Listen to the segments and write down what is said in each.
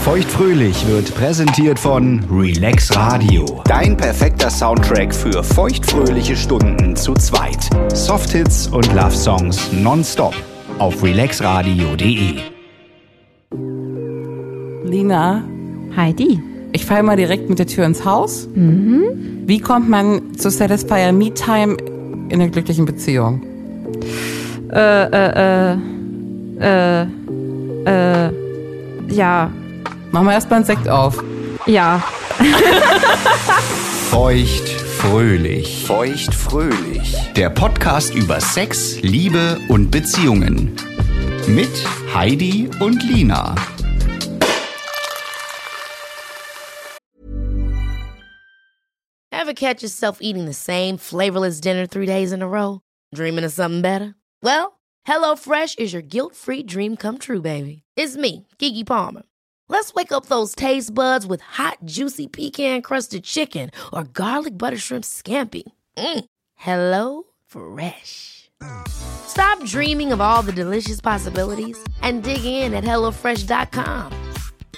Feuchtfröhlich wird präsentiert von Relax Radio. Dein perfekter Soundtrack für feuchtfröhliche Stunden zu zweit. Softhits und Love Songs nonstop auf relaxradio.de. Lina, Heidi. ich falle mal direkt mit der Tür ins Haus. Wie kommt man zu Satisfier Me Time in einer glücklichen Beziehung? Äh, äh, äh, äh, äh, ja, Machen wir erstmal einen Sekt auf. ja. Feuchtfröhlich. Feuchtfröhlich. Der Podcast über Sex, Liebe und Beziehungen. Mit Heidi und Lina. Ever catch yourself eating the same flavorless dinner three days in a row? Dreaming of something better? Well, HelloFresh is your guilt-free dream come true, baby. It's me, Kiki Palmer. Let's wake up those taste buds with hot, juicy pecan-crusted chicken or garlic butter shrimp scampi. Mm. Hello Fresh. Stop dreaming of all the delicious possibilities and dig in at HelloFresh.com.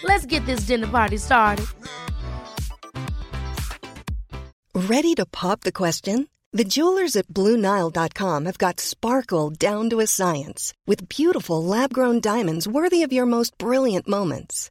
Let's get this dinner party started. Ready to pop the question? The jewelers at BlueNile.com have got sparkle down to a science with beautiful lab grown diamonds worthy of your most brilliant moments.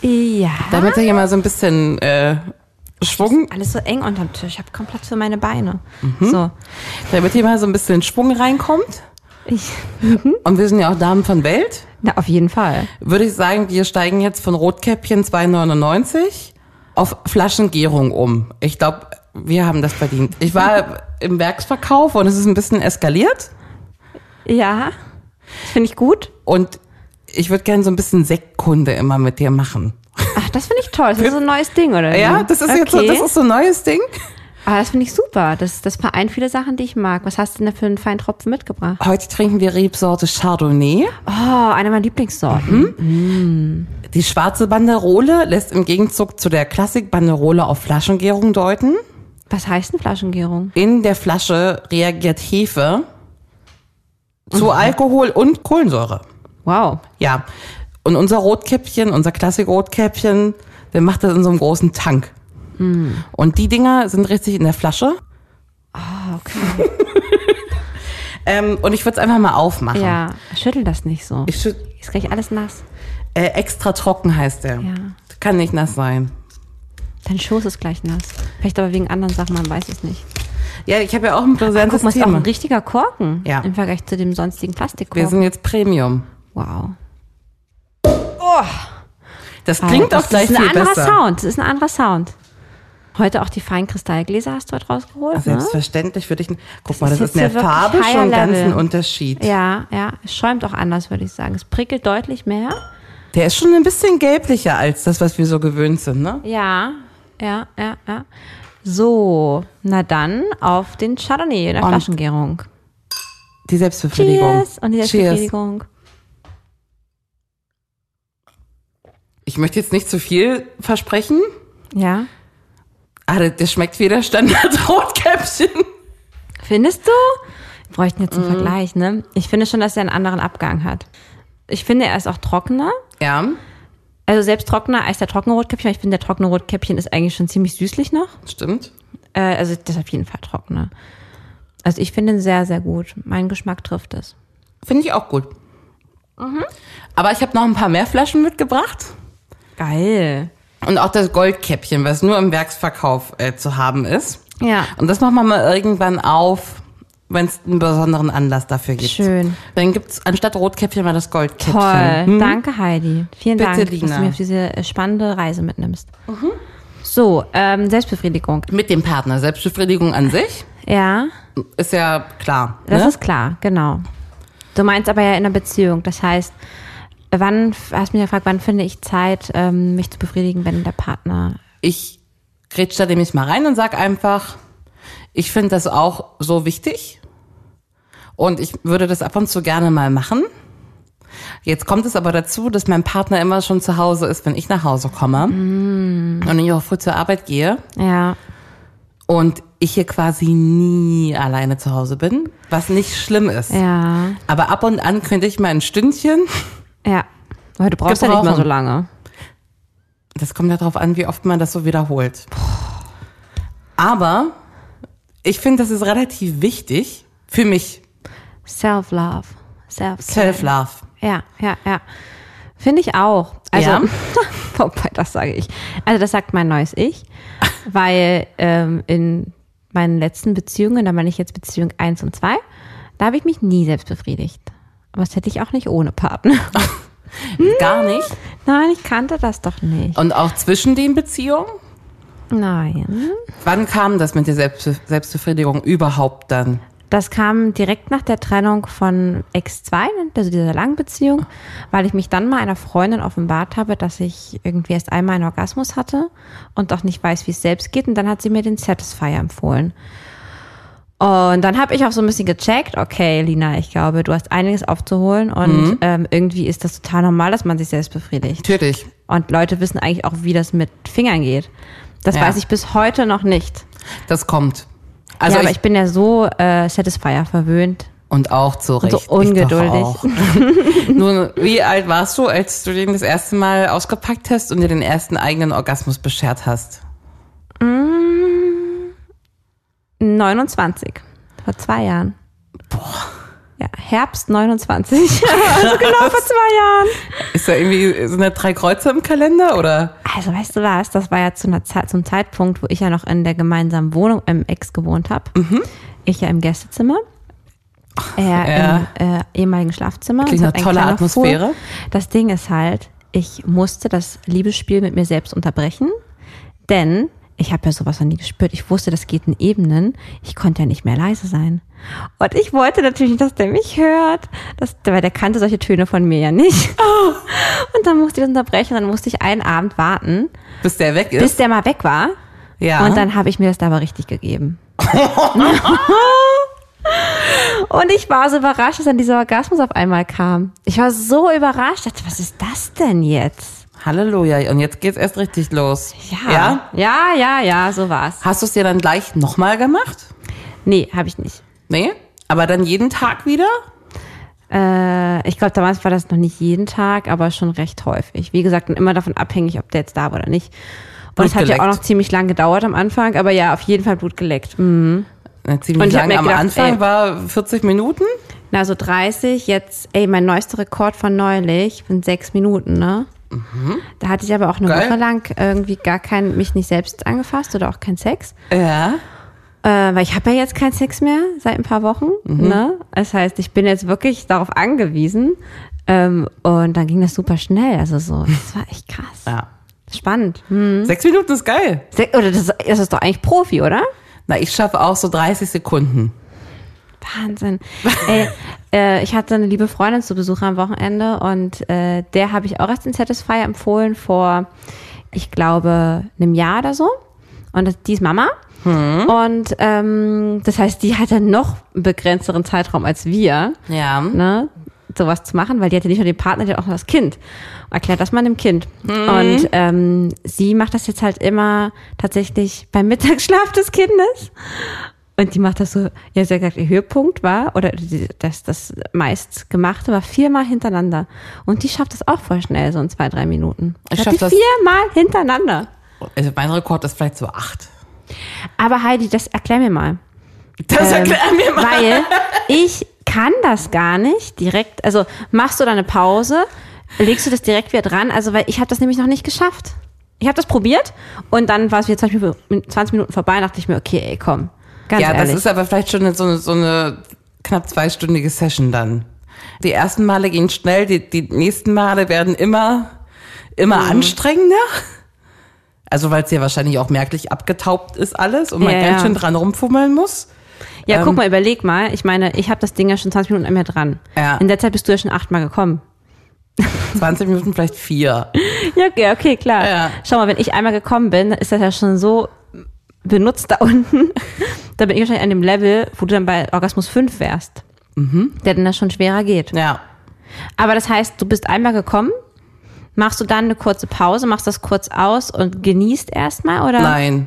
Ja. damit er hier mal so ein bisschen äh, Schwung, Alles so eng unterm Tisch. Ich habe kaum Platz für meine Beine. Mhm. So. damit hier mal so ein bisschen Schwung reinkommt. Ich, Und wir sind ja auch Damen von Welt. na, auf jeden Fall. Würde ich sagen, wir steigen jetzt von Rotkäppchen 2,99 auf Flaschengärung um. Ich glaube, wir haben das verdient. Ich war im Werksverkauf und es ist ein bisschen eskaliert. Ja. Das finde ich gut. Und ich würde gerne so ein bisschen Sektkunde immer mit dir machen. Ach, das finde ich toll. Das ist so ein neues Ding, oder? Ja, das ist jetzt so, Okay. das ist so ein neues Ding. Aber das finde ich super. Das, das vereint viele Sachen, die ich mag. Was hast du denn da für einen feinen Tropfen mitgebracht? Heute trinken wir Rebsorte Chardonnay. Oh, eine meiner Lieblingssorten. Die schwarze Banderole lässt im Gegenzug zu der Klassik-Banderole auf Flaschengärung deuten. Was heißt denn Flaschengärung? In der Flasche reagiert Hefe zu Alkohol und Kohlensäure. Wow. Ja. Und unser Rotkäppchen, unser Klassik-Rotkäppchen, der macht das in so einem großen Tank. Und die Dinger sind richtig in der Flasche. Ah, okay. Ähm, und ich würde es einfach mal aufmachen. Ja, schüttel das nicht so. Ich Ist gleich alles nass. äh, extra trocken heißt der. Ja. Kann nicht nass sein. Dein Schoß ist gleich nass. Vielleicht aber wegen anderen Sachen, man weiß es nicht. Ja, ich habe ja auch ein Guck präsentes mal, ist auch ein richtiger Korken. Ja. Im Vergleich zu dem sonstigen Plastikkorken. Wir sind jetzt Premium. Wow. Das klingt das auch gleich ist ein viel anderer besser. Sound. Das ist ein anderer Sound. Heute auch die feinen Kristallgläser hast du heute rausgeholt, ne? Selbstverständlich würde ich. Guck mal, das ist ist in der Farbe schon ganz ein Unterschied. Ja, ja. Es schäumt auch anders, würde ich sagen. Es prickelt deutlich mehr. Der ist schon ein bisschen gelblicher als das, was wir so gewöhnt sind, ne? Ja, ja, ja, ja. So, na dann auf den Chardonnay in der Und- Flaschengärung. Die Selbstbefriedigung. Cheers und die Cheers. Ich möchte jetzt nicht zu viel versprechen. Ja. Ah, der, der schmeckt wie der Standard-Rotkäppchen. Findest du? Wir bräuchten jetzt einen Mhm. Vergleich, ne? Ich finde schon, dass er einen anderen Abgang hat. Ich finde, er ist auch trockener. Ja, Also selbst trockener als der trockene Rotkäppchen. Ich finde, der trockene Rotkäppchen ist eigentlich schon ziemlich süßlich noch. stimmt. Äh, also das ist auf jeden Fall trockener. Also ich finde ihn sehr, sehr gut. Mein Geschmack trifft es. Finde ich auch gut. Mhm. Aber ich habe noch ein paar mehr Flaschen mitgebracht. Geil. Und auch das Goldkäppchen, was nur im Werksverkauf äh, zu haben ist. Ja. Und das machen wir mal irgendwann auf, wenn es einen besonderen Anlass dafür gibt. Schön. Dann gibt's anstatt Rotkäppchen mal das Goldkäppchen. Toll. Hm? Danke, Heidi. Vielen Bitte, Dank, dass Lina. du mir auf diese äh, spannende Reise mitnimmst. So, ähm, Selbstbefriedigung. Mit dem Partner. Selbstbefriedigung an sich Ja, ist ja klar. das ne? ist klar, genau. Du meinst aber ja in einer Beziehung. Das heißt, wann, hast mich gefragt, wann finde ich Zeit, ähm, mich zu befriedigen, wenn der Partner. ich grätsch da nämlich mal rein und sag einfach, ich finde das auch so wichtig und ich würde das ab und zu gerne mal machen. Jetzt kommt es aber dazu, dass mein Partner immer schon zu Hause ist, wenn ich nach Hause komme und ich auch früh zur Arbeit gehe Ja, und ich hier quasi nie alleine zu Hause bin, was nicht schlimm ist. ja, Aber ab und an könnte ich mal ein Stündchen, ja. Du brauchst ja nicht mal so lange. das kommt ja darauf an, wie oft man das so wiederholt. Aber ich finde, das ist relativ wichtig für mich. Self-Love. Self Self-Love. Ja, ja, ja. Finde ich auch. Also, Ja? wobei, das sage ich. Also, das sagt mein neues Ich, weil ähm, in meinen letzten Beziehungen, da meine ich jetzt Beziehung 1 und 2, da habe ich mich nie selbst befriedigt. Aber das hätte ich auch nicht ohne Partner. Gar nicht. Nein, ich kannte das doch nicht. Und auch zwischen den Beziehungen? Nein. Wann kam das mit der Selbst Selbstbefriedigung überhaupt dann? Das kam direkt nach der Trennung von Ex-2, also dieser langen Beziehung, weil ich mich dann mal einer Freundin offenbart habe, dass ich irgendwie erst einmal einen Orgasmus hatte und auch nicht weiß, wie es selbst geht. Und dann hat sie mir den Satisfier empfohlen. Und dann habe ich auch so ein bisschen gecheckt, okay, Lina, ich glaube, du hast einiges aufzuholen und ähm, irgendwie ist das total normal, dass man sich selbst befriedigt. Natürlich. Und Leute wissen eigentlich auch, wie das mit Fingern geht. Das Ja. weiß ich bis heute noch nicht. Das kommt. Also ja, aber ich, ich bin ja so äh, Satisfier verwöhnt. und auch zu Und Recht. so ungeduldig. Nun, wie alt warst du, als du den das erste Mal ausgepackt hast und dir den ersten eigenen Orgasmus beschert hast? 29. Vor zwei Jahren. Boah. Ja, Herbst 29. also genau vor zwei Jahren. Ist da irgendwie so eine drei Kreuze im Kalender oder? Also weißt du was, das war ja zu einer Zeit, zum Zeitpunkt, wo ich ja noch in der gemeinsamen Wohnung im Ex gewohnt habe. Ich ja im Gästezimmer. Er Mhm. Ja. im äh, ehemaligen Schlafzimmer. Klingt Es hat nach ein toller kleiner Atmosphäre. Flur. Das Ding ist halt, ich musste das Liebesspiel mit mir selbst unterbrechen, denn ich habe ja sowas noch nie gespürt. Ich wusste, das geht in Ebenen. Ich konnte ja nicht mehr leise sein. Und ich wollte natürlich nicht, dass der mich hört. Das, weil der kannte solche Töne von mir ja nicht. Und dann musste ich das unterbrechen. Dann musste ich einen Abend warten, Bis der weg ist? bis der mal weg war. ja. Und dann habe ich mir das da aber richtig gegeben. Und ich war so überrascht, dass dann dieser Orgasmus auf einmal kam. Ich war so überrascht. Ich dachte, was ist das denn jetzt? Halleluja. Und jetzt geht's erst richtig los. Ja, ja, ja, ja so war's. Hast du es dir dann gleich nochmal gemacht? Nee, habe ich nicht. Nee? Aber dann jeden Tag wieder? Äh, ich glaube, damals war das noch nicht jeden Tag, aber schon recht häufig. Wie gesagt, und immer davon abhängig, ob der jetzt da war oder nicht. Und es hat ja auch noch ziemlich lang gedauert am Anfang, aber ja, auf jeden Fall Blut geleckt. Mhm. Na, ziemlich Und lang. mir Am gedacht, Anfang ey- war 40 Minuten. Na, so 30, jetzt, ey, mein neuester Rekord von neulich sind sechs Minuten, ne? Da hatte ich aber auch eine Geil. Woche lang irgendwie gar kein, mich nicht selbst angefasst oder auch kein Sex. Ja. Äh, weil ich habe ja jetzt keinen Sex mehr seit ein paar Wochen. Ne? Das heißt, ich bin jetzt wirklich darauf angewiesen. Ähm, und dann ging das super schnell. Also so, das war echt krass. ja. Spannend. Hm. Sechs Minuten ist geil. Se- Oder das, das ist doch eigentlich Profi, oder? Na, ich schaffe auch so 30 Sekunden. Wahnsinn. Ey, äh, ich hatte eine liebe Freundin zu Besuch am Wochenende und äh, der habe ich auch erst den Satisfier empfohlen vor, ich glaube, einem Jahr oder so. Und das, die ist Mama. Und ähm, das heißt, die hatte noch einen begrenzteren Zeitraum als wir, Ja. ne, sowas zu machen, weil die hatte nicht nur den Partner, die hat auch noch das Kind. Erklärt das mal dem Kind. Und ähm, sie macht das jetzt halt immer tatsächlich beim Mittagsschlaf des Kindes. Und die macht das so, ja, sie hat gesagt, ihr Höhepunkt war, oder das, das meist gemachte war viermal hintereinander. Und die schafft das auch voll schnell, so in zwei, drei Minuten. Ich Hat schaff die das- viermal hintereinander. Also mein Rekord ist vielleicht so acht. Aber Heidi, das erklär mir mal. Das Ähm, erklär mir mal. Weil ich kann das gar nicht direkt, also machst du da eine Pause, legst du das direkt wieder dran, also weil ich habe das nämlich noch nicht geschafft. Ich habe das probiert und dann war es wieder 20 Minuten, 20 Minuten vorbei, dachte ich mir, okay, ey, komm. Ganz ja, ehrlich. das ist aber vielleicht schon so eine, so eine knapp zweistündige Session dann. Die ersten Male gehen schnell, die, die nächsten Male werden immer, immer Mhm. anstrengender. Also weil es ja wahrscheinlich auch merklich abgetaubt ist alles und man Ja, ganz schön dran rumfummeln muss. ja, guck ähm, mal, überleg mal. Ich meine, ich habe das Ding ja schon 20 Minuten mir dran. Ja. In der Zeit bist du ja schon achtmal gekommen. 20 Minuten vielleicht vier. Ja, okay, okay, klar. Ja. Schau mal, wenn ich einmal gekommen bin, ist das ja schon so benutzt da unten. da bin ich wahrscheinlich an dem Level, wo du dann bei Orgasmus 5 wärst. Der dann das schon schwerer geht. Ja. Aber das heißt, du bist einmal gekommen, machst du dann eine kurze Pause, machst das kurz aus und genießt erstmal oder? Nein.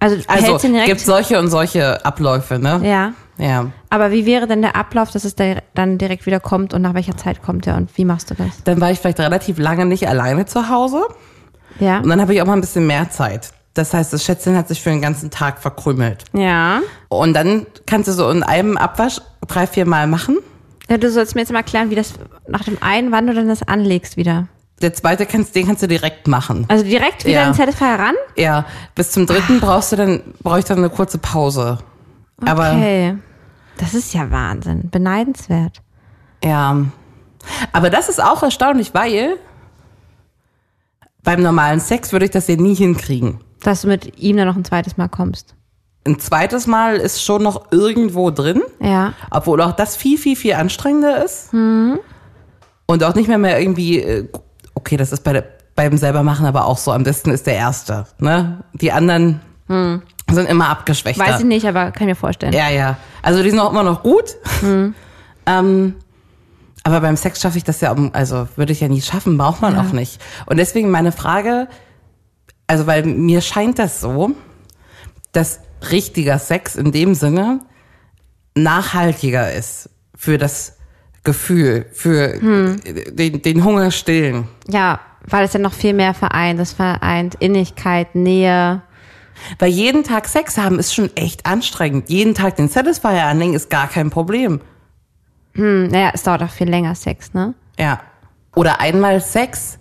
Also, Also gibt solche und solche Abläufe, ne? ja. Ja. Aber wie wäre denn der Ablauf, dass es da dann direkt wieder kommt und nach welcher Zeit kommt er und wie machst du das? Dann war ich vielleicht relativ lange nicht alleine zu Hause. Ja. Und dann habe ich auch mal ein bisschen mehr Zeit. Das heißt, das Schätzchen hat sich für den ganzen Tag verkrümelt. Ja. Und dann kannst du so in einem Abwasch drei, vier Mal machen. ja. Du sollst mir jetzt mal erklären, wie das nach dem einen, wann du dann das anlegst wieder. Der zweite kannst, den kannst du direkt machen. Also direkt wieder Ja. in den Satisfier ran? Ja, bis zum dritten brauchst du dann, brauche ich dann eine kurze Pause. Aber Okay. Das ist ja Wahnsinn. Beneidenswert. ja. Aber das ist auch erstaunlich, weil beim normalen Sex würde ich das ja nie hinkriegen. Dass du mit ihm dann noch ein zweites Mal kommst. Ein zweites Mal ist schon noch irgendwo drin. Ja. Obwohl auch das viel, viel, viel anstrengender ist. Und auch nicht mehr mehr irgendwie, äh, okay, das ist bei der, beim selber machen aber auch so, am besten ist der erste. Ne? Die anderen sind immer abgeschwächter. Weiß ich nicht, aber kann ich mir vorstellen. Ja, ja. Also die sind auch immer noch gut. Ähm, aber beim Sex schaffe ich das ja, also würde ich ja nie schaffen, braucht man auch nicht. Und deswegen meine Frage, also weil mir scheint das so, dass richtiger Sex in dem Sinne nachhaltiger ist für das Gefühl, für den, den Hunger stillen. Ja, weil es ja noch viel mehr vereint. Es vereint Innigkeit, Nähe. Weil jeden Tag Sex haben ist schon echt anstrengend. Jeden Tag den Satisfier anlegen ist gar kein Problem. Hm, naja, es dauert auch viel länger Sex, ne? Ja. Oder einmal Sex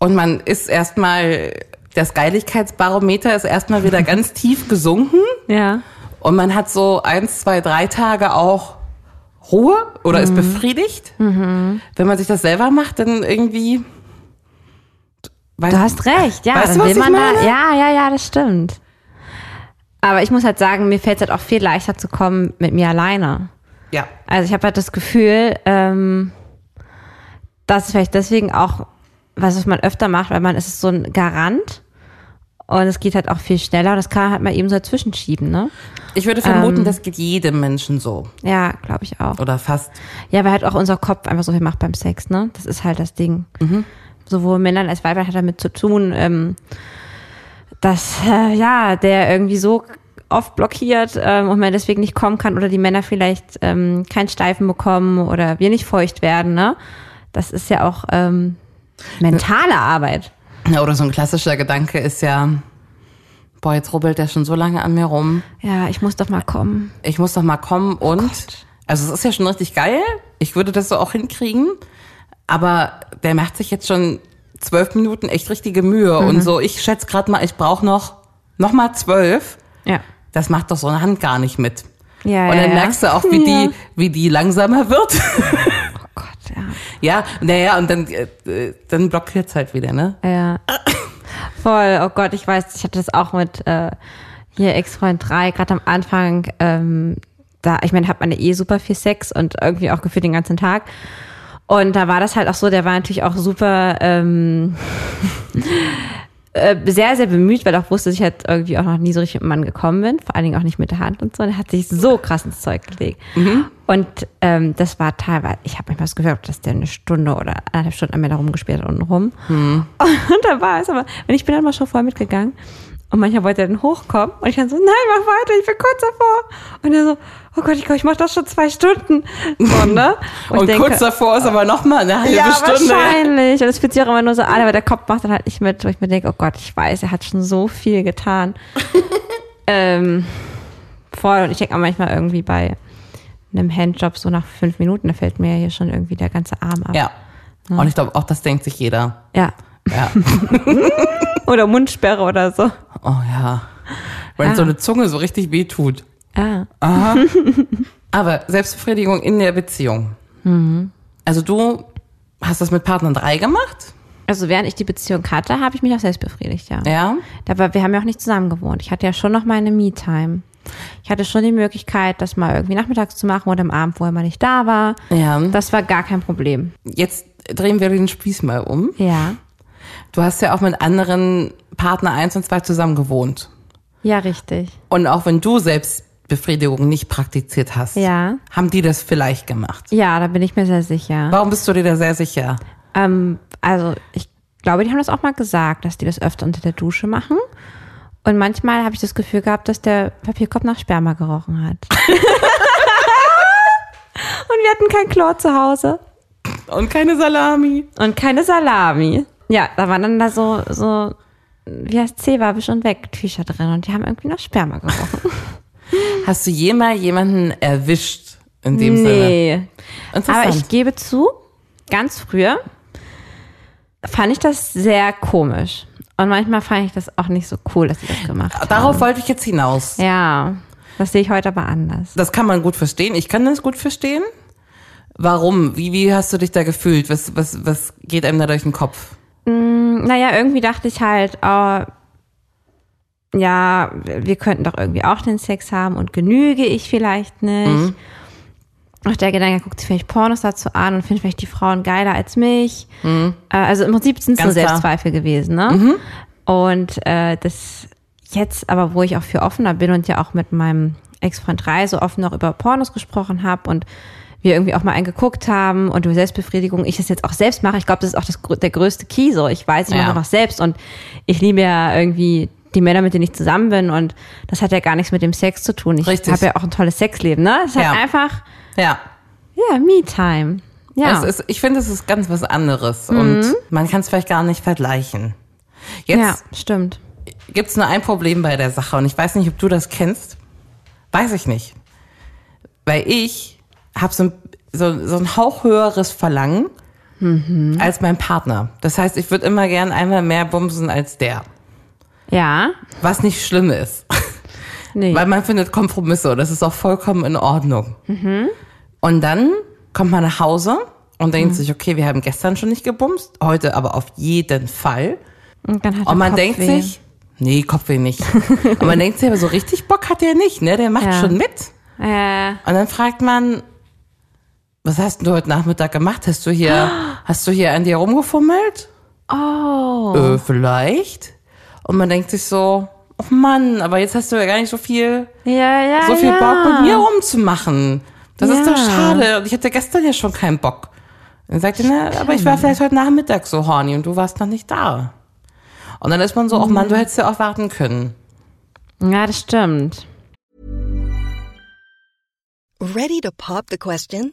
und man ist erstmal, das Geiligkeitsbarometer ist erstmal wieder ganz tief gesunken Ja. und man hat so eins, zwei, drei Tage auch Ruhe oder ist befriedigt. Wenn man sich das selber macht, dann irgendwie. Weiß, Du hast recht, ja. Weißt du, was ich man da, meine? ja, ja, ja, das stimmt. Aber ich muss halt sagen, mir fällt es halt auch viel leichter zu kommen mit mir alleine. Ja. Also ich habe halt das Gefühl, ähm, dass es vielleicht deswegen auch, was man öfter macht, weil man ist so ein Garant und es geht halt auch viel schneller und das kann man halt mal eben so dazwischen schieben, ne? Ich würde vermuten, das geht jedem Menschen so. Ja, glaube ich auch. Oder fast. Ja, weil halt auch unser Kopf einfach so viel macht beim Sex, ne? Das ist halt das Ding. Sowohl Männern als Weibern hat damit zu tun, ähm, dass, äh, ja, der irgendwie so oft blockiert ähm, und man deswegen nicht kommen kann oder die Männer vielleicht ähm, keinen Steifen bekommen oder wir nicht feucht werden, ne? Das ist ja auch ähm, mentale Arbeit. Ja, oder so ein klassischer Gedanke ist ja, boah, jetzt rubbelt der schon so lange an mir rum. Ja, ich muss doch mal kommen. ich muss doch mal kommen und, also es ist ja schon richtig geil. Ich würde das so auch hinkriegen. Aber der macht sich jetzt schon zwölf Minuten echt richtige Mühe. Mhm. Und so, ich schätze gerade mal, ich brauche noch, noch mal zwölf. Ja. Das macht doch so eine Hand gar nicht mit. Ja, und dann ja. merkst du auch, wie Ja. die, wie die langsamer wird. Ja. ja, naja, und dann, äh, dann blockiert's halt wieder, ne? Ja. Voll, oh Gott, ich weiß, ich hatte das auch mit äh, hier Ex-Freund 3, gerade am Anfang, ähm, da, ich meine, hat man eh super viel Sex und irgendwie auch gefühlt den ganzen Tag. Und da war das halt auch so, der war natürlich auch super ähm, äh, sehr, sehr bemüht, weil auch wusste, dass ich halt irgendwie auch noch nie so richtig mit dem Mann gekommen bin, vor allen Dingen auch nicht mit der Hand und so. Und er hat sich so krass ins Zeug gelegt. Und ähm, das war teilweise, ich habe manchmal das Gefühl, dass der eine Stunde oder eineinhalb Stunden an mir da rumgespielt hat unten rum. Und da war es aber, und ich bin dann mal schon voll mitgegangen. Und manchmal wollte er dann hochkommen und ich dann so, nein, mach weiter, ich bin kurz davor. Und er so, oh Gott, ich, glaub, ich mach das schon zwei Stunden. So, ne? Und, ich denke, kurz davor ist aber noch mal eine halbe ja, Stunde. wahrscheinlich. Und es fühlt sich auch immer nur so an, aber der Kopf macht dann halt nicht mit, wo ich mir denke, oh Gott, ich weiß, er hat schon so viel getan. ähm, voll. Und ich denke auch manchmal irgendwie bei einem Handjob so nach fünf Minuten, da fällt mir hier schon irgendwie der ganze Arm ab. Ja. Und ich glaube, auch das denkt sich jeder. Ja. Ja. Oder Mundsperre oder so. Oh ja. Wenn Ja. so eine Zunge so richtig weh tut. Ja. Aber Selbstbefriedigung in der Beziehung. Also du hast das mit Partner 3 gemacht? Also während ich die Beziehung hatte, habe ich mich auch selbst befriedigt, ja. Ja. Aber wir haben ja auch nicht zusammen gewohnt. Ich hatte ja schon noch meine Me-Time. Ich hatte schon die Möglichkeit, das mal irgendwie nachmittags zu machen oder am Abend, wo er mal nicht da war. Ja. Das war gar kein Problem. Jetzt drehen wir den Spieß mal um. Ja. Du hast ja auch mit anderen Partner 1 und 2 zusammen gewohnt. Ja, richtig. Und auch wenn du Selbstbefriedigung nicht praktiziert hast, Ja. haben die das vielleicht gemacht. Ja, da bin ich mir sehr sicher. Warum bist du dir da sehr sicher? Ähm, also ich glaube, die haben das auch mal gesagt, dass die das öfter unter der Dusche machen. Und manchmal habe ich das Gefühl gehabt, dass der Papierkorb nach Sperma gerochen hat. Und wir hatten kein Klo zu Hause. Und keine Salami. Und keine Salami. Ja, da waren dann da so, so, wie heißt Zewabisch und weg Tücher drin und die haben irgendwie nach Sperma gerochen. Hast du jemals jemanden erwischt in dem Sinne? nee. Interessant. Aber ich gebe zu, ganz früher fand ich das sehr komisch. Und manchmal fand ich das auch nicht so cool, dass sie das gemacht haben. Darauf wollte ich jetzt hinaus. Ja, das sehe ich heute aber anders. Das kann man gut verstehen. Ich kann das gut verstehen. Warum? Wie, wie hast du dich da gefühlt? Was, was, was geht einem da durch den Kopf? Naja, irgendwie dachte ich halt, oh, ja, wir könnten doch irgendwie auch den Sex haben und genüge ich vielleicht nicht. Mhm. Auch der Gedanke, guckt sich vielleicht Pornos dazu an und findet vielleicht die Frauen geiler als mich. Äh, also im Prinzip sind es nur Mhm. Ganz klar. Mhm. Selbstzweifel gewesen, ne? Und äh, das jetzt aber, wo ich auch viel offener bin und ja auch mit meinem Ex-Freund 3 so offen noch über Pornos gesprochen habe und wir irgendwie auch mal einen geguckt haben und über Selbstbefriedigung, ich das jetzt auch selbst mache. Ich glaube, das ist auch das, der größte Key so. Ich weiß, ich Ja. mache was selbst und ich liebe ja irgendwie die Männer, mit denen ich zusammen bin und das hat ja gar nichts mit dem Sex zu tun. Ich habe ja auch ein tolles Sexleben, ne? Es hat Ja. einfach, Ja. ja, Me-Time. Ja. Es ist, ich finde, es ist ganz was anderes und man kann es vielleicht gar nicht vergleichen. ja, Jetzt stimmt. gibt's nur ein Problem bei der Sache und ich weiß nicht, ob du das kennst. Weiß ich nicht. Weil ich habe so, ein- so, so ein Hauch höheres Verlangen als mein Partner. Das heißt, ich würde immer gern einmal mehr bumsen als der. Ja. Was nicht schlimm ist. Nee. Weil man findet Kompromisse und das ist auch vollkommen in Ordnung. Und dann kommt man nach Hause und denkt sich, okay, wir haben gestern schon nicht gebumst, heute aber auf jeden Fall. Und dann hat Und man Kopfweh. denkt sich, nee, Kopfweh nicht. und man denkt sich aber so richtig Bock hat der nicht, ne? Der macht Ja. schon mit. Äh, Und dann fragt man, was hast du heute Nachmittag gemacht? Hast du hier, hast du hier an dir rumgefummelt? oh. Äh, vielleicht. Und man denkt sich so, oh Mann, aber jetzt hast du ja gar nicht so viel, Ja, ja, so viel ja. Bock mit mir rumzumachen. Das ist Ja. doch schade. Und ich hatte gestern ja schon keinen Bock. Dann sagt er, na, aber ich war vielleicht heute Nachmittag so horny und du warst noch nicht da. Und dann ist man so, oh Mann, du hättest ja auch warten können. Ja, das stimmt. Ready to pop the question?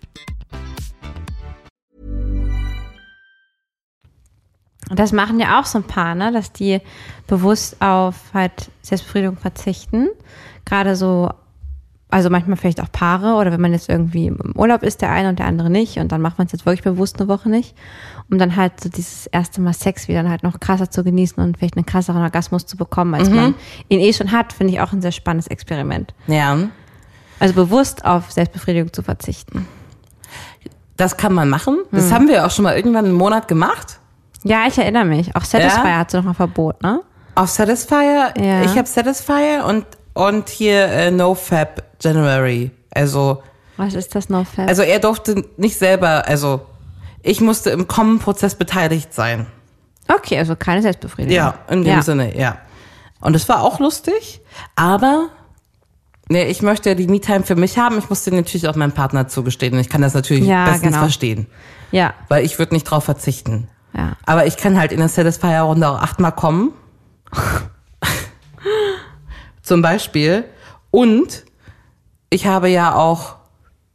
Und das machen ja auch so ein paar, ne, dass die bewusst auf halt Selbstbefriedigung verzichten. Gerade so, also manchmal vielleicht auch Paare oder wenn man jetzt irgendwie im Urlaub ist, der eine und der andere nicht und dann macht man es jetzt wirklich bewusst eine Woche nicht, um dann halt so dieses erste Mal Sex wieder halt noch krasser zu genießen und vielleicht einen krasseren Orgasmus zu bekommen, als man ihn eh schon hat, finde ich auch ein sehr spannendes Experiment. Ja. Also bewusst auf Selbstbefriedigung zu verzichten. Das kann man machen. Das Hm. haben wir auch schon mal irgendwann einen Monat gemacht. Ja, ich erinnere mich. Auch Satisfyer Ja? hat sie noch mal Verbot, ne? Auf Satisfier? Ja. Ich habe Satisfier und, und hier äh, NoFap January. Also, Was ist das fest? also er durfte nicht selber, also ich musste im Kommen-Prozess beteiligt sein. okay, also keine Selbstbefriedigung. Ja, in dem ja. Sinne, ja. Und es war auch lustig, aber ne, ich möchte ja die Me-Time für mich haben. Ich musste natürlich auch meinem Partner zugestehen. Und ich kann das natürlich Ja, bestens genau. verstehen. Ja, Weil ich würde nicht drauf verzichten. Ja. Aber ich kann halt in der Satisfier-Runde auch achtmal kommen. Zum Beispiel. Und ich habe ja auch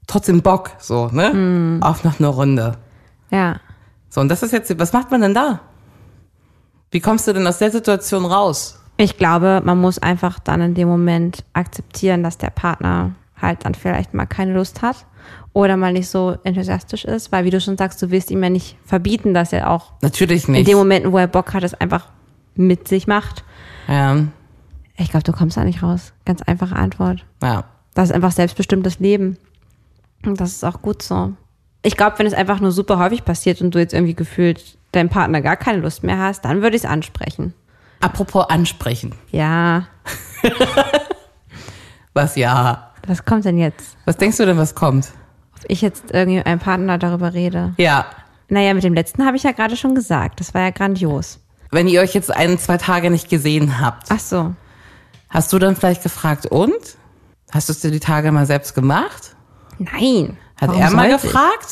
trotzdem Bock, so, ne? Hm. Auf noch eine Runde. Ja. So, und das ist jetzt, was macht man denn da? Wie kommst du denn aus der Situation raus? Ich glaube, man muss einfach dann in dem Moment akzeptieren, dass der Partner halt dann vielleicht mal keine Lust hat oder mal nicht so enthusiastisch ist, weil wie du schon sagst, du willst ihm ja nicht verbieten, dass er auch Natürlich in nicht. den Momenten, wo er Bock hat, es einfach mit sich macht. ja, Ich glaube, du kommst da nicht raus. Ganz einfache Antwort. ja. Das ist einfach selbstbestimmtes Leben. Und das ist auch gut so. Ich glaube, wenn es einfach nur super häufig passiert und du jetzt irgendwie gefühlt deinem Partner gar keine Lust mehr hast, dann würde ich es ansprechen. Apropos ansprechen. Ja, Was ja? was kommt denn jetzt? Was denkst du denn, was kommt? Ob ich jetzt irgendwie mit meinem Partner darüber rede? Ja. Naja, mit dem letzten habe ich ja gerade schon gesagt. Das war ja grandios. Wenn ihr euch jetzt ein, zwei Tage nicht gesehen habt, Ach so. hast du dann vielleicht gefragt, und? Hast du es dir die Tage mal selbst gemacht? Nein. Hat er mal sollte ich? gefragt?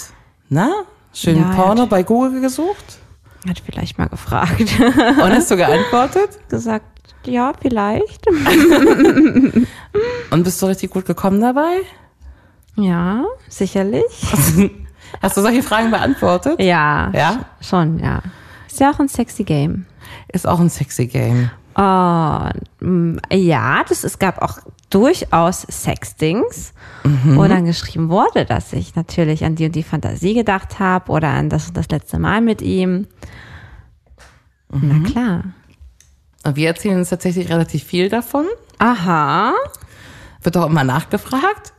Na? Schön Ja, Porno hat- bei Google gesucht? Hat vielleicht mal gefragt. Und hast du geantwortet? gesagt, ja, vielleicht. Und bist du richtig gut gekommen dabei? Ja, sicherlich. Hast du solche Fragen beantwortet? Ja. Ja? Schon, ja. Ist ja auch ein sexy Game. Ist auch ein sexy Game. Mm, ja, das, es gab auch durchaus Sextings, wo dann geschrieben wurde, dass ich natürlich an die und die Fantasie gedacht habe oder an das und das letzte Mal mit ihm. Na klar. Und wir erzählen uns tatsächlich relativ viel davon. Aha. Wird auch immer nachgefragt.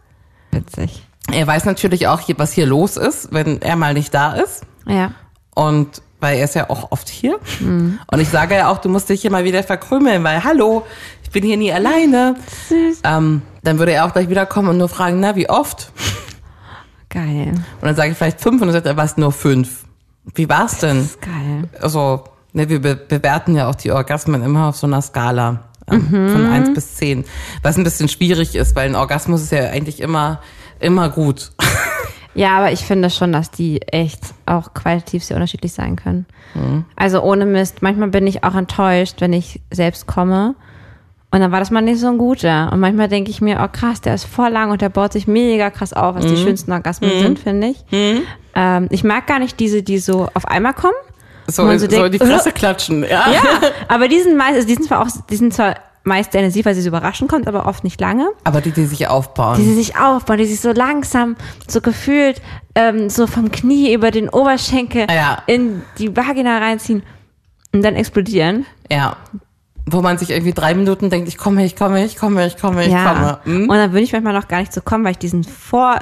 Witzig. Er weiß natürlich auch, was hier los ist, wenn er mal nicht da ist. Ja. Und weil er ist ja auch oft hier. Und ich sage ja auch, du musst dich hier mal wieder verkrümeln, weil hallo, ich bin hier nie alleine. Süß. Ähm, dann würde er auch gleich wiederkommen und nur fragen, na, wie oft? Geil. Und dann sage ich vielleicht fünf und dann sagt er, was, nur fünf. Wie war's denn? Das ist geil. Also, ne, wir be bewerten ja auch die Orgasmen immer auf so einer Skala ähm, von eins bis zehn, Was ein bisschen schwierig ist, weil ein Orgasmus ist ja eigentlich immer, immer gut. Ja, aber ich finde schon, dass die echt auch qualitativ sehr unterschiedlich sein können. Also ohne Mist, manchmal bin ich auch enttäuscht, wenn ich selbst komme. Und dann war das mal nicht so ein guter. Und manchmal denke ich mir, oh krass, der ist voll lang und der baut sich mega krass auf, was die schönsten Orgasmen sind, finde ich. Ähm, ich mag gar nicht diese, die so auf einmal kommen. So, wo man so, denkt, die Fresse klatschen, ja. Ja, aber die sind meist, also die sind zwar auch, die sind zwar meist sehr intensiv, weil sie so überraschend kommt, aber oft nicht lange. Aber die, die sich aufbauen. Die sie sich aufbauen, die sich so langsam, so gefühlt, ähm, so vom Knie über den Oberschenkel Ja. in die Vagina reinziehen und dann explodieren. Ja. Wo man sich irgendwie drei Minuten denkt, ich komme, ich komme, ich komme, ich komme, ich ja. komme. Hm? Und dann würde ich manchmal noch gar nicht so kommen, weil ich diesen Vor,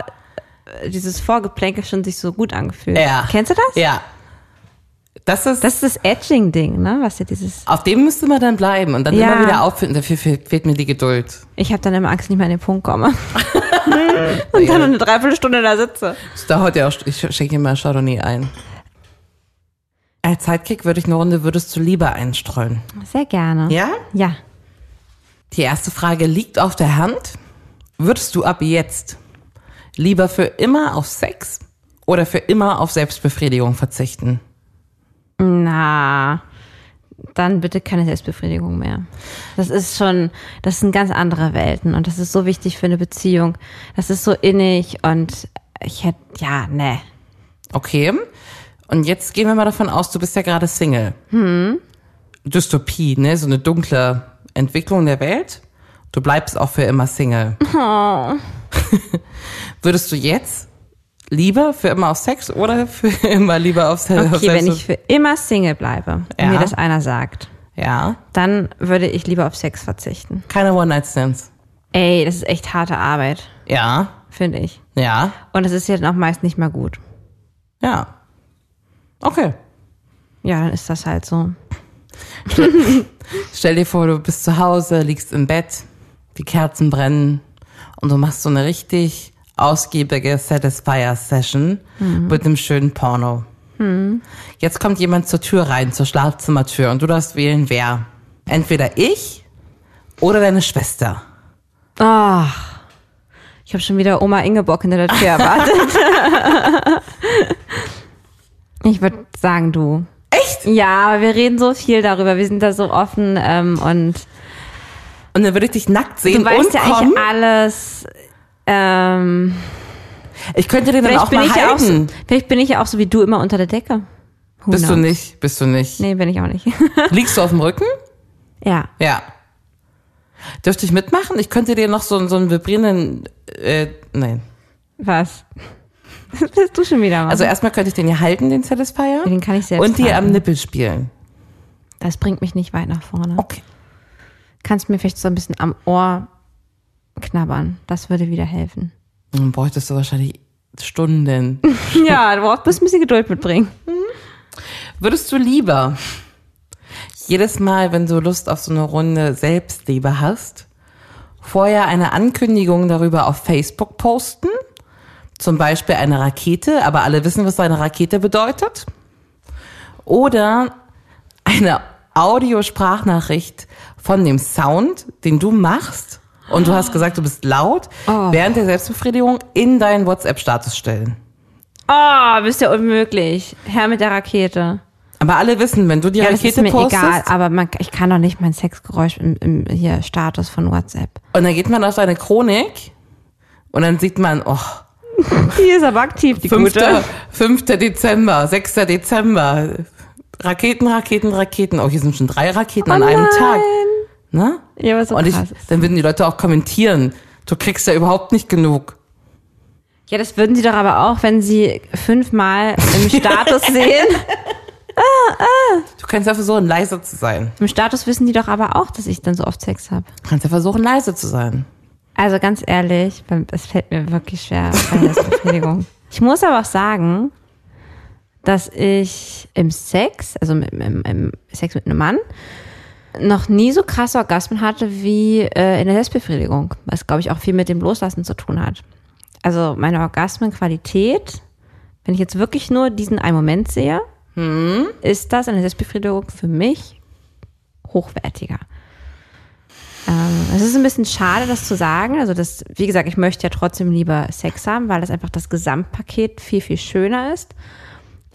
äh, dieses Vorgeplänkel schon sich so gut angefühlt. Ja. Kennst du das? Ja. Das ist, Das ist das Edging-Ding, ne? Was ja dieses. auf dem müsste man dann bleiben und dann Ja. immer wieder auffinden. Dafür fehlt, mir die Geduld. Ich habe dann immer Angst, nicht mehr an den Punkt komme. und dann eine Dreiviertelstunde da sitze. Das dauert ja auch, ich schenke immer Chardonnay ein. Als Sidekick würde ich eine Runde, würdest du lieber einstreuen? Sehr gerne. Ja? Ja. Die erste Frage liegt auf der Hand. Würdest du ab jetzt lieber für immer auf Sex oder für immer auf Selbstbefriedigung verzichten? Na, dann bitte keine Selbstbefriedigung mehr. Das ist schon, das sind ganz andere Welten und das ist so wichtig für eine Beziehung. Das ist so innig und ich hätte, ja, ne. Okay. Und jetzt gehen wir mal davon aus, du bist ja gerade Single. Hm. Dystopie, ne? So eine dunkle Entwicklung der Welt. Du bleibst auch für immer Single. Würdest du jetzt lieber für immer auf Sex oder für immer lieber auf, Se- auf Okay, wenn ich für immer Single bleibe und Ja. mir das einer sagt, Ja. dann würde ich lieber auf Sex verzichten. Keine One-Night-Stands. Ey, das ist echt harte Arbeit, Ja. finde ich. Ja. Und es ist ja dann auch meist nicht mal gut. Ja. Okay. Ja, dann ist das halt so. Stell dir vor, du bist zu Hause, liegst im Bett, die Kerzen brennen und du machst so eine richtig ausgiebige Satisfier-Session mit einem schönen Porno. Jetzt kommt jemand zur Tür rein, zur Schlafzimmertür und du darfst wählen, wer. Entweder ich oder deine Schwester. Ach, ich habe schon wieder Oma Ingeborg hinter der Tür erwartet. ich würde sagen, du. Echt? Ja, aber wir reden so viel darüber. Wir sind da so offen ähm, und Und dann würde ich dich nackt sehen du weißt und ja kommen. eigentlich alles. Ähm, Ich könnte den dann vielleicht, auch bin mal ich ja auch so, halten. vielleicht bin ich ja auch so wie du immer unter der Decke. Who Bist du knows? nicht, bist du nicht. Nee, bin ich auch nicht. Liegst du auf dem Rücken? ja. Ja. Dürfte ich mitmachen? Ich könnte dir noch so, so einen vibrierenden, äh, nein. Was? Was willst du schon wieder machen? Also erstmal könnte ich den hier halten, den Satisfier. Den kann ich selbst Und dir am halten. Nippel spielen. das bringt mich nicht weit nach vorne. Okay. Kannst mir vielleicht so ein bisschen am Ohr knabbern. Das würde wieder helfen. Dann bräuchtest du wahrscheinlich Stunden. ja, du brauchst ein bisschen Geduld mitbringen. Würdest du lieber jedes Mal, wenn du Lust auf so eine Runde Selbstliebe hast, vorher eine Ankündigung darüber auf Facebook posten? Zum Beispiel eine Rakete, aber alle wissen, was eine Rakete bedeutet? Oder eine Audiosprachnachricht von dem Sound, den du machst, und du hast gesagt, du bist laut, während der Selbstbefriedigung in deinen WhatsApp-Status stellen. Oh, bist ja unmöglich. Herr mit der Rakete. Aber alle wissen, wenn du die Ja, das ist Rakete mir postest, egal, aber man, ich kann doch nicht mein Sexgeräusch im, im hier Status von WhatsApp. Und dann geht man auf seine Chronik und dann sieht man, oh, Die ist aber aktiv, die 5. 5. Dezember, 6. Dezember. Raketen, Raketen, Raketen. Oh, hier sind schon drei Raketen an einem Tag. Ne? Ja, was so Und ich, krass ist. dann würden die Leute auch kommentieren. Du kriegst ja überhaupt nicht genug. Ja, das würden sie doch aber auch, wenn sie fünfmal im Status sehen. Du kannst ja versuchen, leise zu sein. Im Status wissen die doch aber auch, dass ich dann so oft Sex habe. Du kannst ja versuchen, leise zu sein. Also ganz ehrlich, es fällt mir wirklich schwer. Ich muss aber auch sagen, dass ich im Sex, also im, im, im Sex mit einem Mann, noch nie so krasse Orgasmen hatte wie äh, in der Selbstbefriedigung, was glaube ich auch viel mit dem Loslassen zu tun hat. Also meine Orgasmenqualität, wenn ich jetzt wirklich nur diesen einen Moment sehe, ist das eine Selbstbefriedigung für mich hochwertiger. Ähm, es ist ein bisschen schade, das zu sagen. Also das, wie gesagt, ich möchte ja trotzdem lieber Sex haben, weil das einfach das Gesamtpaket viel, viel schöner ist.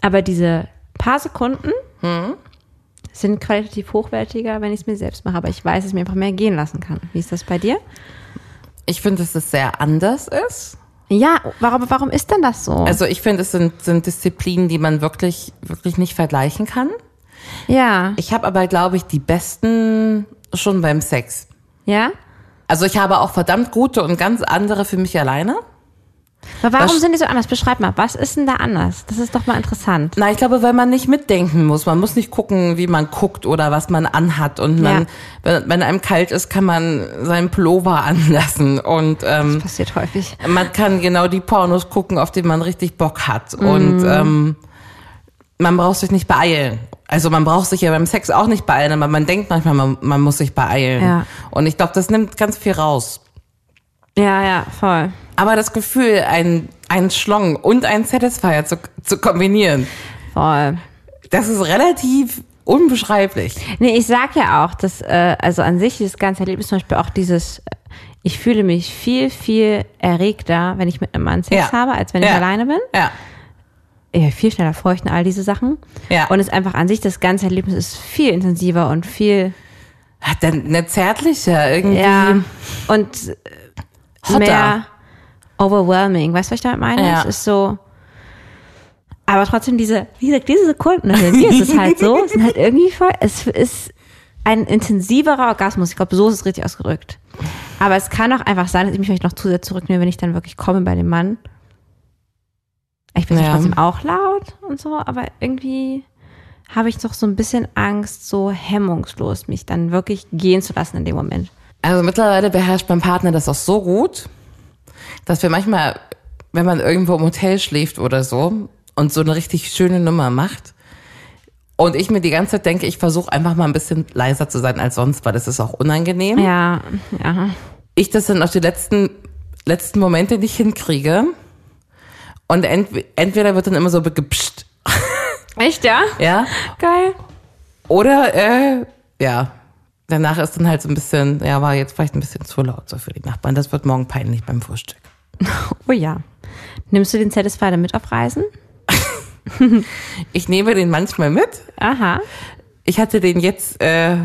Aber diese paar Sekunden sind qualitativ hochwertiger, wenn ich es mir selbst mache. Aber ich weiß, dass ich mir einfach mehr gehen lassen kann. Wie ist das bei dir? Ich finde, dass es sehr anders ist. Ja, warum, warum ist denn das so? Also ich finde, es sind, sind Disziplinen, die man wirklich, wirklich nicht vergleichen kann. ja, Ich habe aber, glaube ich, die besten schon beim Sex. ja. Also ich habe auch verdammt gute und ganz andere für mich alleine. Aber warum Was- sind die so anders? Beschreib mal, was ist denn da anders? Das ist doch mal interessant. Na, ich glaube, weil man nicht mitdenken muss. Man muss nicht gucken, wie man guckt oder was man anhat. Und man, Ja. wenn, wenn einem kalt ist, kann man seinen Pullover anlassen. Und ähm, Passiert häufig. man kann genau die Pornos gucken, auf die man richtig Bock hat. Mhm. Und ähm, man braucht sich nicht beeilen. Also man braucht sich ja beim Sex auch nicht beeilen, aber man denkt manchmal, man, man muss sich beeilen. Ja. Und ich glaube, das nimmt ganz viel raus. Ja, ja, voll. Aber das Gefühl, ein, ein Schlong und ein Satisfier zu, zu kombinieren, Voll. das ist relativ unbeschreiblich. Nee, ich sag ja auch, dass, äh, also an sich dieses ganze Erlebnis zum Beispiel auch dieses, äh, ich fühle mich viel, viel erregter, wenn ich mit einem Mann Sex Ja. habe, als wenn ich Ja. alleine bin. Ja. Ja, viel schneller feuchten, all diese Sachen. Ja. Und es einfach an sich, das ganze Erlebnis ist viel intensiver und viel, Hat dann eine zärtliche irgendwie. ja, und äh, Hotter. mehr overwhelming. Weißt du, was ich damit meine? Ja. Es ist so, aber trotzdem diese, wie gesagt, diese Sekunden, mir ist es halt so, sind halt irgendwie voll, es ist ein intensiverer Orgasmus. Ich glaube, so ist es richtig ausgedrückt. Aber es kann auch einfach sein, dass ich mich vielleicht noch zu sehr zurücknehme, wenn ich dann wirklich komme bei dem Mann. Ich bin Ja. trotzdem auch laut und so, aber irgendwie habe ich doch so ein bisschen Angst, so hemmungslos mich dann wirklich gehen zu lassen in dem Moment. Also mittlerweile beherrscht mein Partner das auch so gut, dass wir manchmal, wenn man irgendwo im Hotel schläft oder so und so eine richtig schöne Nummer macht Und ich mir die ganze Zeit denke, ich versuche einfach mal ein bisschen leiser zu sein als sonst, weil das ist auch unangenehm. Ja, ja. Ich das dann auf die letzten, letzten Momente nicht hinkriege. Und ent, entweder wird dann immer so gepscht, Echt, ja? ja, Geil. oder, äh, ja, danach ist dann halt so ein bisschen, ja, war jetzt vielleicht ein bisschen zu laut so für die Nachbarn. Das wird morgen peinlich beim Frühstück. Oh ja. Nimmst du den Satisfier mit auf Reisen? Ich nehme den manchmal mit. Aha. Ich hatte den jetzt äh,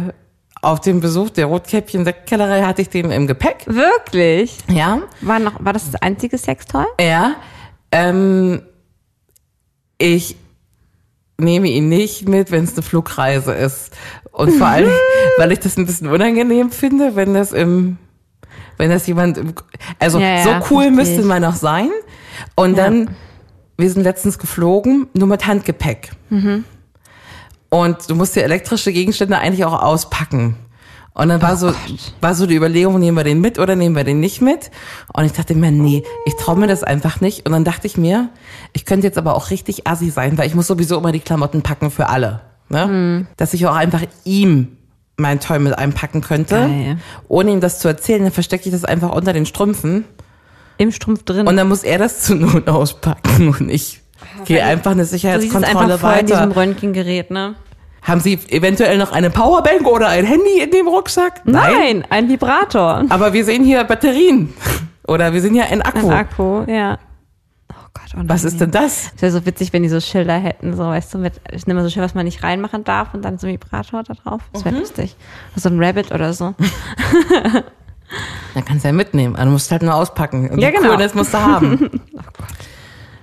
auf dem Besuch der Rotkäppchen Sektkellerei hatte ich den im Gepäck. Wirklich? Ja, War, noch, war das das einzige Sextoy? ja. Ähm, ich nehme ihn nicht mit, wenn es eine Flugreise ist. Und vor allem, weil ich das ein bisschen unangenehm finde, wenn das im, wenn das jemand, im, also Ja, so cool müsste man noch sein. Und Ja. dann, wir sind letztens geflogen, nur mit Handgepäck. Mhm. Und du musst die elektrische Gegenstände eigentlich auch auspacken. Und dann Oh war so, war so die Überlegung, nehmen wir den mit oder nehmen wir den nicht mit? Und ich dachte mir, nee, ich traue mir das einfach nicht. Und dann dachte ich mir, ich könnte jetzt aber auch richtig assi sein, weil ich muss sowieso immer die Klamotten packen für alle. Ne? Hm. Dass ich auch einfach ihm mein Toy mit einpacken könnte, Geil. ohne ihm das zu erzählen. Dann verstecke ich das einfach unter den Strümpfen. Im Strumpf drin. Und dann muss er das zu Not auspacken und ich gehe einfach eine du Sicherheitskontrolle einfach voll in diesem weiter. Röntgengerät, ne? Haben Sie eventuell noch eine Powerbank oder ein Handy in dem Rucksack? Nein, ein Vibrator. Aber wir sehen hier Batterien. Oder wir sehen ja ein Akku. Ein Akku, ja. Oh Gott, oh Was ist denn das? Es wäre so witzig, wenn die so Schilder hätten, so weißt du, mit, ich nehme so Schild, was man nicht reinmachen darf und dann so ein Vibrator da drauf. Das Mhm. wäre lustig. So ein Rabbit oder so. Dann kannst du ja mitnehmen. Du musst halt nur auspacken. Und Ja, genau. Coolness musst du haben.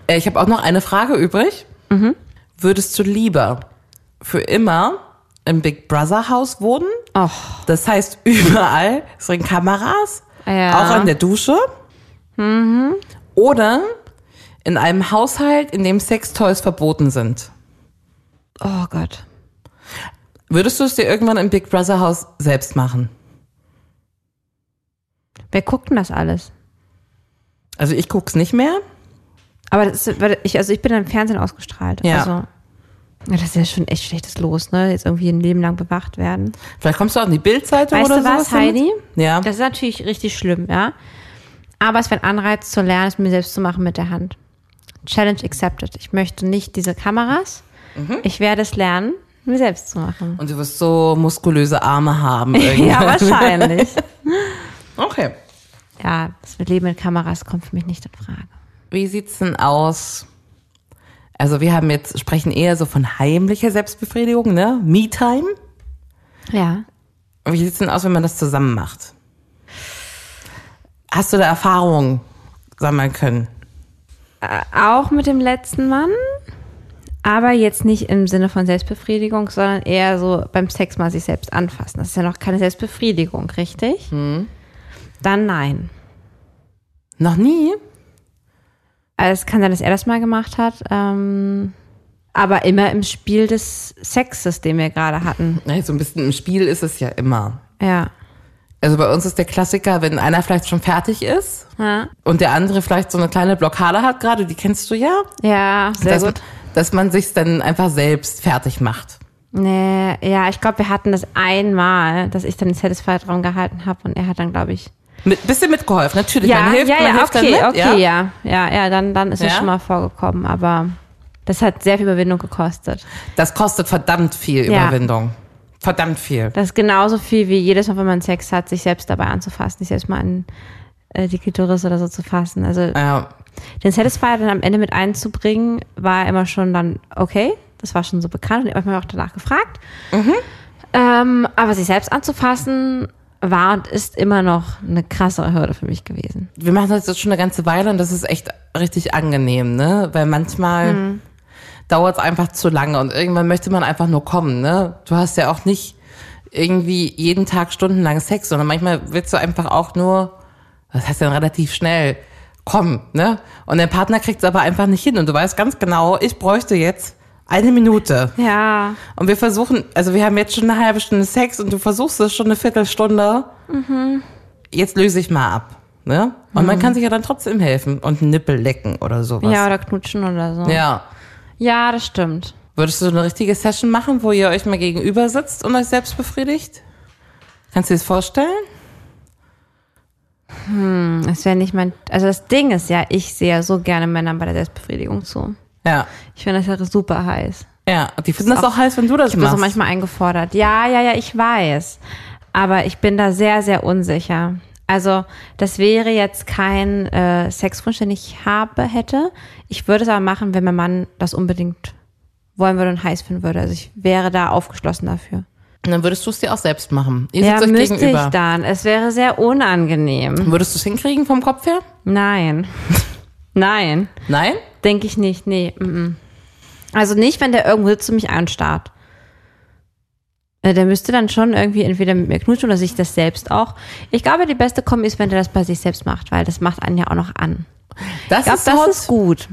Äh, Ich habe auch noch eine Frage übrig. Mhm. Würdest du lieber für immer im Big Brother Haus wohnen? Och, Das heißt, überall sind Kameras, Ja. auch an der Dusche. Oder in einem Haushalt, in dem Sextoys verboten sind. oh Gott. Würdest du es dir irgendwann im Big Brother Haus selbst machen? Wer guckt denn das alles? Also ich guck's nicht mehr. Aber das ist, ich, also ich bin im Fernsehen ausgestrahlt. Ja. Also, ja, das ist ja schon echt schlechtes Los, ne? Jetzt irgendwie ein Leben lang bewacht werden. Vielleicht kommst du auch in die Bildzeitung Weißt oder du was, sowas damit? Heidi? Ja. Das ist natürlich richtig schlimm, ja. Aber es wäre ein Anreiz zu lernen, es mir selbst zu machen mit der Hand. Challenge accepted. Ich möchte nicht diese Kameras. Mhm. Ich werde es lernen, mir selbst zu machen. Und du wirst so muskulöse Arme haben. Ja, wahrscheinlich. Okay. ja, das mit Leben mit Kameras kommt für mich nicht in Frage. Wie sieht's denn aus? Also wir haben jetzt, sprechen eher so von heimlicher Selbstbefriedigung, ne? Me-Time. Ja. Wie sieht's denn aus, wenn man das zusammen macht? Hast du da Erfahrungen sammeln können? Auch mit dem letzten Mann, aber jetzt nicht im Sinne von Selbstbefriedigung, sondern eher so beim Sex mal sich selbst anfassen. Das ist ja noch keine Selbstbefriedigung, richtig? Dann nein. Noch nie? Also es kann sein, dass er das mal gemacht hat, ähm, aber immer im Spiel des Sexes, den wir gerade hatten. So ein bisschen im Spiel ist es ja immer. Ja. Also bei uns ist der Klassiker, wenn einer vielleicht schon fertig ist Ja, und der andere vielleicht so eine kleine Blockade hat gerade, die kennst du ja. ja sehr dass, gut. dass man sich dann einfach selbst fertig macht. Nee, ja, ich glaube, wir hatten das einmal, dass ich dann den Satisfier dran gehalten habe und er hat dann, glaube ich, Mit, bisschen mitgeholfen, natürlich. ja, man hilft, ja, man ja, hilft okay, dann mit, okay, ja, ja, ja, dann, dann ist es Ja? schon mal vorgekommen, aber das hat sehr viel Überwindung gekostet. Das kostet verdammt viel Ja. Überwindung. Verdammt viel. Das ist genauso viel wie jedes Mal, wenn man Sex hat, sich selbst dabei anzufassen, sich selbst mal an äh, die Klitoris oder so zu fassen. Also Ja. den Satisfier dann am Ende mit einzubringen, war immer schon dann okay. Das war schon so bekannt und ich habe mich auch danach gefragt. Ähm, aber sich selbst anzufassen war und ist immer noch eine krassere Hürde für mich gewesen. Wir machen das jetzt schon eine ganze Weile und das ist echt richtig angenehm, ne? Weil manchmal Mhm. dauert es einfach zu lange und irgendwann möchte man einfach nur kommen, ne? Du hast ja auch nicht irgendwie jeden Tag stundenlang Sex, sondern manchmal willst du einfach auch nur, das heißt dann relativ schnell, kommen, ne? Und der Partner kriegt es aber einfach nicht hin und du weißt ganz genau, ich bräuchte jetzt eine Minute. Ja, Und wir versuchen, also wir haben jetzt schon eine halbe Stunde Sex und du versuchst es schon eine Viertelstunde. Jetzt löse ich mal ab. Ne? Und man kann sich ja dann trotzdem helfen und einen Nippel lecken oder sowas. ja, oder knutschen oder so. ja. Ja, das stimmt. Würdest du so eine richtige Session machen, wo ihr euch mal gegenüber sitzt und euch selbst befriedigt? Kannst du dir das vorstellen? Das wäre nicht mein, also das Ding ist ja, ich sehe ja so gerne Männern bei der Selbstbefriedigung zu. Ja. Ich finde das ja super heiß. Ja, die finden das auch heiß, wenn du das Ich habe das machst. auch manchmal eingefordert. Ja, ja, ja, ich weiß. Aber ich bin da sehr, sehr unsicher. Also, das wäre jetzt kein äh, Sexwunsch, den ich habe, hätte. Ich würde es aber machen, wenn mein Mann das unbedingt wollen würde und heiß finden würde. Also ich wäre da aufgeschlossen dafür. Und dann würdest du es dir auch selbst machen. Ihr Ja, sitzt euch müsste gegenüber. ich dann. Es wäre sehr unangenehm. Würdest du es hinkriegen vom Kopf her? Nein. Nein. Nein? Denke ich nicht, nee. mm, mm. Also nicht, wenn der irgendwo sitzt und mich anstarrt. Äh, Der müsste dann schon irgendwie entweder mit mir knutschen oder sich das selbst auch. Ich glaube, die beste Kombi ist, wenn der das bei sich selbst macht, weil das macht einen ja auch noch an. Das, Ich glaube, ist, das hot. ist gut.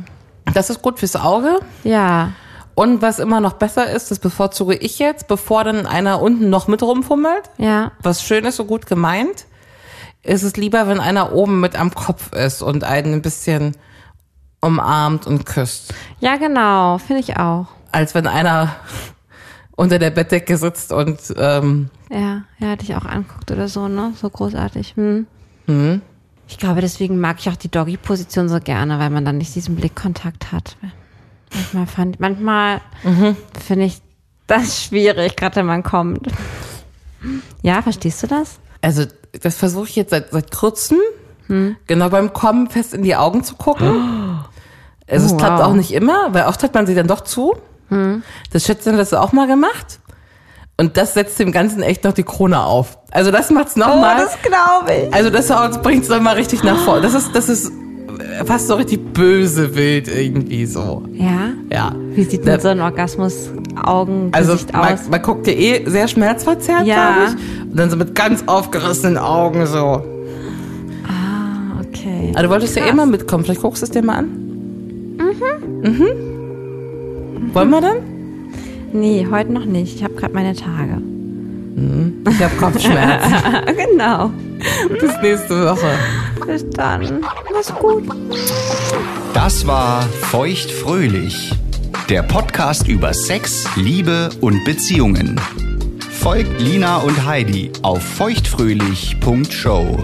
das ist gut fürs Auge. Ja. Und was immer noch besser ist, das bevorzuge ich jetzt, bevor dann einer unten noch mit rumfummelt, Ja. was schön ist, so gut gemeint, ist es lieber, wenn einer oben mit am Kopf ist und einen ein bisschen umarmt und küsst, Ja, genau. Finde ich auch. als wenn einer unter der Bettdecke sitzt und ähm, Ja, ja, dich auch anguckt oder so, ne? So großartig. Hm. Ich glaube, deswegen mag ich auch die Doggy-Position so gerne, weil man dann nicht diesen Blickkontakt hat. Manchmal fand, manchmal finde ich das schwierig, gerade wenn man kommt. Ja, verstehst du das? Also, das versuche ich jetzt seit, seit kurzem, genau beim Kommen fest in die Augen zu gucken. Also, es Oh, klappt wow. auch nicht immer, weil oft hat man sie dann doch zu. Das Schätzchen hat das auch mal gemacht. Und das setzt dem Ganzen echt noch die Krone auf. Also, das macht's nochmal. glaube ich. also, das bringt's nochmal richtig nach vorne. Das ist, das ist fast so richtig böse wild irgendwie so. Ja? Ja. Wie sieht denn so ein Orgasmus-Augengesicht Also man, aus? man guckt ja eh sehr schmerzverzerrt, Ja. glaube ich. Und dann so mit ganz aufgerissenen Augen so. Okay. Aber du wolltest ja eh mal mitkommen. Vielleicht guckst du es dir mal an. Mhm. Mhm. Wollen wir dann? Nee, heute noch nicht. Ich habe gerade meine Tage. Ich habe Kopfschmerzen. genau. Bis nächste Woche. Bis dann. Mach's gut. Das war Feuchtfröhlich, der Podcast über Sex, Liebe und Beziehungen. Folgt Lina und Heidi auf feuchtfröhlich.show.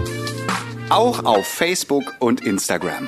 Auch auf Facebook und Instagram.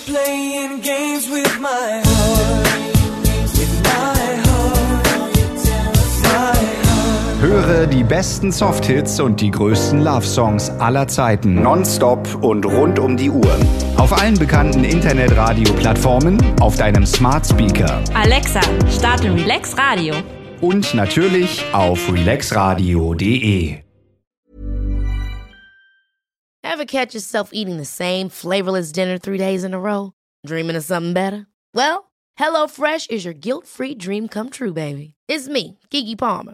Höre die besten Softhits und die größten Love Songs aller Zeiten nonstop und rund um die Uhr. Auf allen bekannten Internetradio-Plattformen, auf deinem Smart Speaker Alexa, starte Relax Radio. und natürlich auf relaxradio.de. Ever catch yourself eating the same flavorless dinner three days in a row? Dreaming of something better? Well, HelloFresh is your guilt free dream come true, baby. It's me, Gigi Palmer.